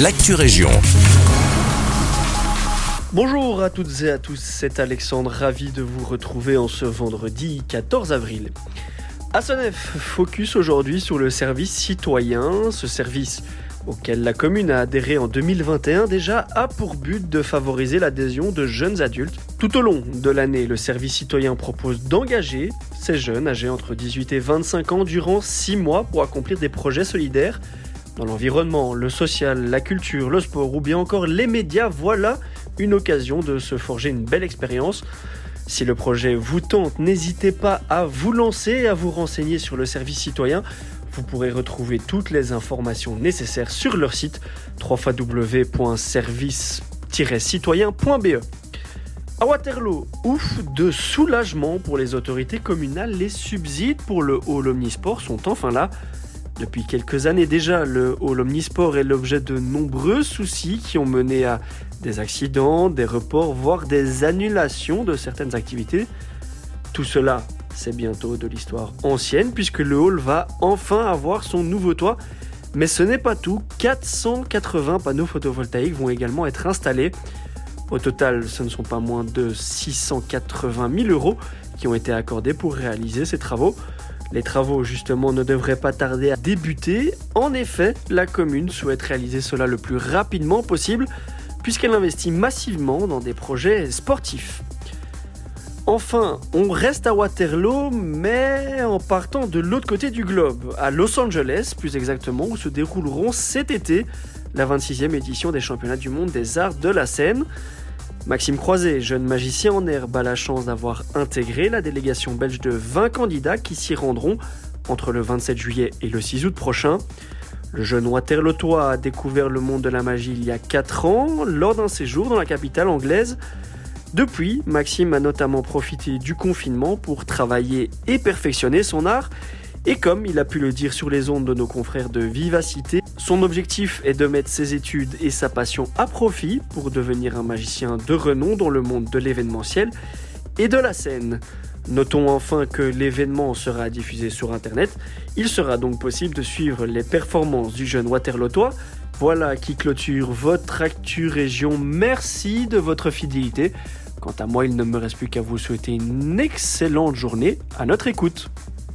l'actu région. Bonjour à toutes et à tous, c'est Alexandre, ravi de vous retrouver en ce vendredi 14 avril. À Sonef, focus aujourd'hui sur le service citoyen. Ce service auquel la commune a adhéré en 2021 déjà a pour but de favoriser l'adhésion de jeunes adultes. Tout au long de l'année, le service citoyen propose d'engager ces jeunes âgés entre 18 et 25 ans durant 6 mois pour accomplir des projets solidaires dans l'environnement, le social, la culture, le sport ou bien encore les médias. Voilà une occasion de se forger une belle expérience. Si le projet vous tente, n'hésitez pas à vous lancer et à vous renseigner sur le service citoyen. Vous pourrez retrouver toutes les informations nécessaires sur leur site www.service-citoyen.be. À Waterloo, ouf de soulagement pour les autorités communales, les subsides pour le hall omnisport sont enfin là. Depuis quelques années déjà, le hall omnisport est l'objet de nombreux soucis qui ont mené à des accidents, des reports, voire des annulations de certaines activités. Tout cela, c'est bientôt de l'histoire ancienne puisque le hall va enfin avoir son nouveau toit. Mais ce n'est pas tout, 480 panneaux photovoltaïques vont également être installés. Au total, ce ne sont pas moins de 680 000 euros qui ont été accordés pour réaliser ces travaux. Les travaux, justement, ne devraient pas tarder à débuter. En effet, la commune souhaite réaliser cela le plus rapidement possible, puisqu'elle investit massivement dans des projets sportifs. Enfin, on reste à Waterloo, mais en partant de l'autre côté du globe, à Los Angeles plus exactement, où se dérouleront cet été la 26e édition des championnats du monde des arts de la scène. Maxime Croiset, jeune magicien en herbe, a la chance d'avoir intégré la délégation belge de 20 candidats qui s'y rendront entre le 27 juillet et le 6 août prochain. Le jeune Waterlotois a découvert le monde de la magie il y a 4 ans lors d'un séjour dans la capitale anglaise. Depuis, Maxime a notamment profité du confinement pour travailler et perfectionner son art. Et comme il a pu le dire sur les ondes de nos confrères de Vivacité, son objectif est de mettre ses études et sa passion à profit pour devenir un magicien de renom dans le monde de l'événementiel et de la scène. Notons enfin que l'événement sera diffusé sur Internet. Il sera donc possible de suivre les performances du jeune Waterlotois. Voilà qui clôture votre Actu Région. Merci de votre fidélité. Quant à moi, il ne me reste plus qu'à vous souhaiter une excellente journée à notre écoute.